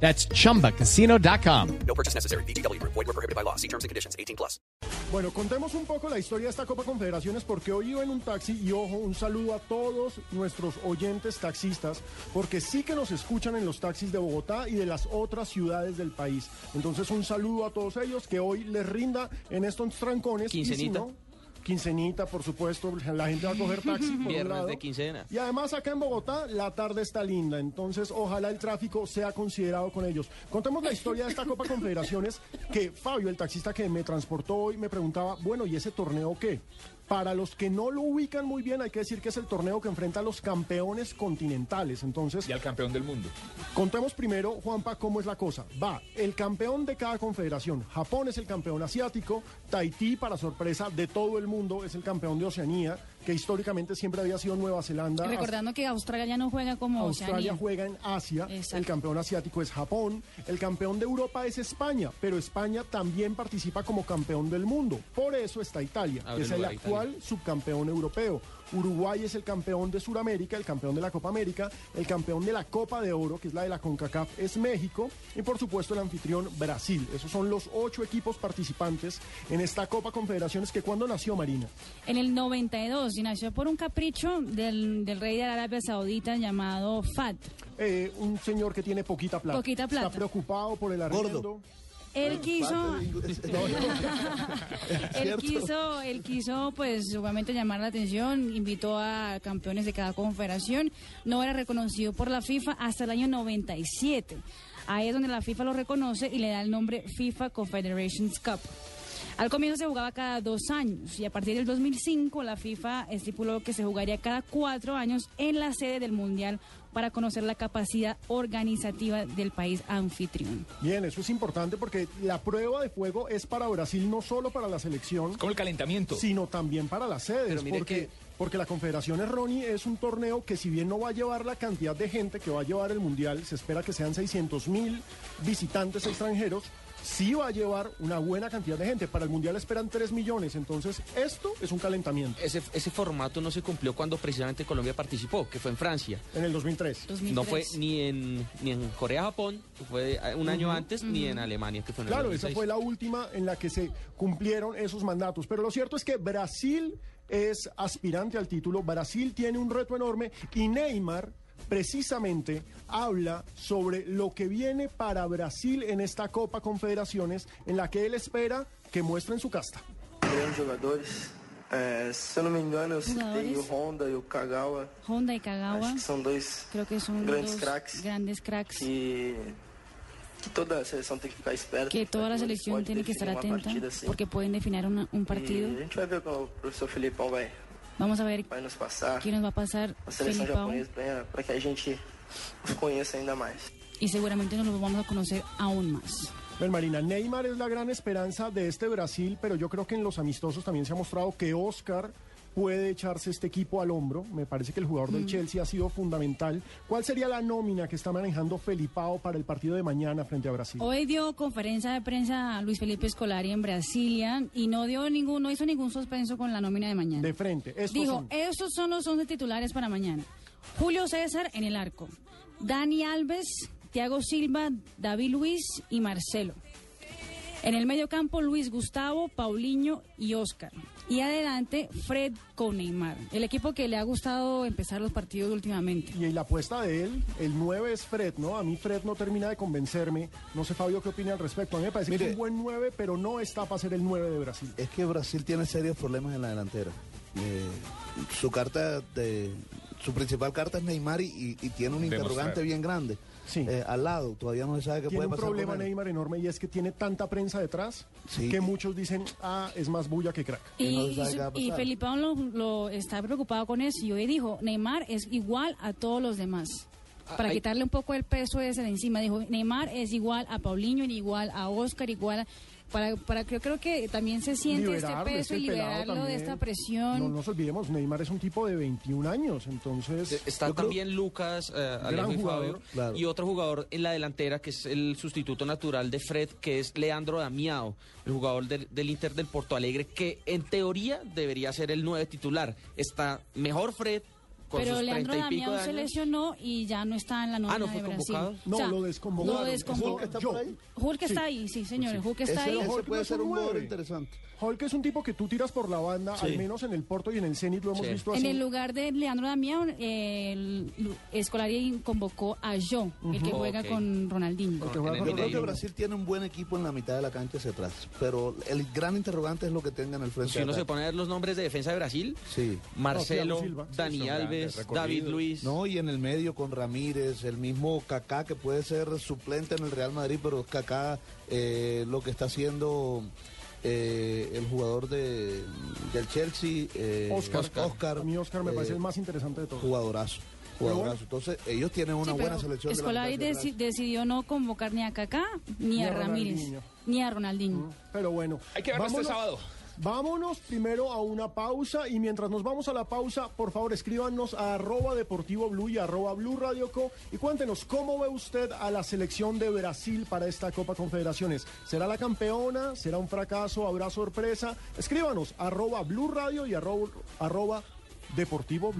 That's chumbacasino.com. No purchase necessary. BGW. Void were prohibited by law. See terms and conditions. 18 plus. Bueno, contemos un poco la historia de esta Copa Confederaciones porque hoy iba en un taxi y ojo, un saludo a todos nuestros oyentes taxistas porque sí que nos escuchan en los taxis de Bogotá y de las otras ciudades del país. Entonces un saludo a todos ellos que hoy les rinda en estos trancones. y si Quincenita. no, Quincenita, por supuesto, la gente va a coger taxi. por un Viernes lado. de quincena. Y además acá en Bogotá la tarde está linda, entonces ojalá el tráfico sea considerado con ellos. Contemos la historia de esta Copa Confederaciones que Fabio, el taxista que me transportó hoy, me preguntaba, bueno, ¿y ese torneo qué? Para los que no lo ubican muy bien, hay que decir que es el torneo que enfrenta a los campeones continentales. Entonces, y al campeón del mundo. Contemos primero, Juanpa, cómo es la cosa. Va, el campeón de cada confederación. Japón es el campeón asiático, Tahití, para sorpresa de todo el mundo, es el campeón de Oceanía, que históricamente siempre había sido Nueva Zelanda. Recordando que Australia ya no juega como Australia Oceanía. juega en Asia, Exacto. el campeón asiático es Japón, el campeón de Europa es España, pero España también participa como campeón del mundo. Por eso está Italia, Abre que es el actual subcampeón europeo. Uruguay es el campeón de Sudamérica, el campeón de la Copa América, el campeón de la Copa de Oro, que es la de la CONCACAF, es México, y por supuesto el anfitrión Brasil. Esos son los ocho equipos participantes en esta Copa Confederaciones que cuando nació Marina. En el 92 y nació por un capricho del, del rey de Arabia Saudita llamado Fat. Eh, un señor que tiene poquita plata. Poquita plata. Está preocupado por el arriendo. Él quiso, él quiso, él quiso, pues, obviamente llamar la atención, invitó a campeones de cada confederación, no era reconocido por la FIFA hasta el año 97. Ahí es donde la FIFA lo reconoce y le da el nombre FIFA Confederations Cup. Al comienzo se jugaba cada dos años y a partir del 2005 la FIFA estipuló que se jugaría cada cuatro años en la sede del Mundial para conocer la capacidad organizativa del país anfitrión. Bien, eso es importante porque la prueba de fuego es para Brasil, no solo para la selección, Como el calentamiento. sino también para las sedes. Pero mire porque, que- porque la Confederación Ronnie es un torneo que si bien no va a llevar la cantidad de gente que va a llevar el Mundial, se espera que sean 600 mil visitantes extranjeros, sí va a llevar una buena cantidad de gente. Para el Mundial esperan 3 millones, entonces esto es un calentamiento. Ese, ese formato no se cumplió cuando precisamente Colombia participó, que fue en Francia. En el 2003. 2003. No fue ni en, ni en Corea-Japón, que fue eh, un año antes, ni en Alemania, que fue en el Claro, esa 2006. fue la última en la que se cumplieron esos mandatos. Pero lo cierto es que Brasil es aspirante al título, Brasil tiene un reto enorme y Neymar precisamente habla sobre lo que viene para Brasil en esta Copa Confederaciones en la que él espera que muestren su casta. grandes jogadores. É, se eu não me engano, eu citei Jogadores. o Honda e o Kagawa. Honda y Kagawa, Acho que são dois creo que son grandes dos craques grandes cracks que, que toda a seleção tem que ficar esperta. que toda la selección tiene que estar atenta porque pueden definir una- un E partido. a gente vai ver como o professor Filipão vai, Vamos a ver vai nos passar. qué nos va a pasar A seleção Felipao japonesa para que a gente os conheça ainda mais. y seguramente nos lo vamos a conocer aún más. Ven, Marina, Neymar es la gran esperanza de este Brasil, pero yo creo que en los amistosos también se ha mostrado que Oscar puede echarse este equipo al hombro. Me parece que el jugador del Chelsea ha sido fundamental. ¿Cuál sería la nómina que está manejando Felipao para el partido de mañana frente a Brasil? Hoy dio conferencia de prensa a Luis Felipe Scolari en Brasilia y no dio ningún, no hizo ningún suspenso con la nómina de mañana. De frente. Estos Dijo, son. estos son los 11 titulares para mañana. Julio César en el arco. Dani Alves, Thiago Silva, David Luis y Marcelo. En el medio campo, Luis Gustavo, Paulinho y Oscar. Y adelante, Fred con Neymar. El equipo que le ha gustado empezar los partidos últimamente. Y la apuesta de él, el 9 es Fred, ¿no? A mí Fred no termina de convencerme. No sé, Fabio, qué opina al respecto. A mí me parece que es un buen 9, pero no está para ser el 9 de Brasil. Es que Brasil tiene serios problemas en la delantera. Eh, su carta de su principal carta es Neymar y, y- y tiene un Demostrar. interrogante bien grande Sí. eh, al lado. Todavía no se sabe qué Tiene puede un pasar. problema con él. Neymar enorme y es que tiene tanta prensa detrás Sí. que muchos dicen, ah, es más bulla que crack. Y no pasar. Felipao lo, lo está preocupado con eso. Y hoy dijo, Neymar es igual a todos los demás. Para Hay- quitarle un poco el peso ese de encima. Dijo, Neymar es igual a Paulinho, igual a Oscar, igual a... Para, para que yo creo que también se siente este peso este y liberarlo de esta presión. No nos olvidemos, Neymar es un tipo de 21 años, entonces... Está creo- también Lucas, eh, y jugador, claro. y otro jugador en la delantera que es el sustituto natural de Fred, que es Leandro Damiao, el jugador del, del Inter del Porto Alegre, que en teoría debería ser el nueve titular. Está mejor Fred con Pero Leandro 30 y pico Damián se lesionó y ya no está en la nómina Ah, ¿no fue de Brasil. convocado? No, O sea, lo desconvocaron. Lo desconvocó. Hulk está yo. por ahí? Hulk está Sí. ahí, sí, señor. el Hulk está Ese, ahí. ese no puede es ser un jugador interesante. Hulk es un tipo que tú tiras por la banda, Sí. al menos en el Porto y en el Zenit lo hemos Sí. visto En así. el lugar de Leandro Damián, eh, el Escolari convocó a Joe, el que juega con Ronaldinho. En juega con Yo creo que. Brasil tiene un buen equipo en la mitad de la cancha hacia atrás, pero el gran interrogante es lo que tenga en el frente. Si uno se pone a ver los nombres de defensa de Brasil, Sí. Marcelo, No, Thiago Silva. Dani Alves, David Luis. No, y en el medio con Ramírez, el mismo Kaká que puede ser suplente en el Real Madrid, pero Kaká eh, lo que está haciendo eh, el jugador de, del Chelsea, eh, Oscar. Oscar, A mí Oscar me eh, parece el más interesante de todos. jugadorazo. Entonces ellos tienen una Sí, buena selección. Escolari deci- decidió no convocar ni a Kaká ni, Ni a a Ramírez ni a Ronaldinho. Pero bueno. Hay que verlo este sábado. Vámonos primero a una pausa y mientras nos vamos a la pausa, por favor escríbanos a arroba deportivo blue y arroba blue radio co y cuéntenos cómo ve usted a la selección de Brasil para esta Copa Confederaciones. ¿Será la campeona? ¿Será un fracaso? ¿Habrá sorpresa? Escríbanos arroba blue radio y arroba, arroba deportivo.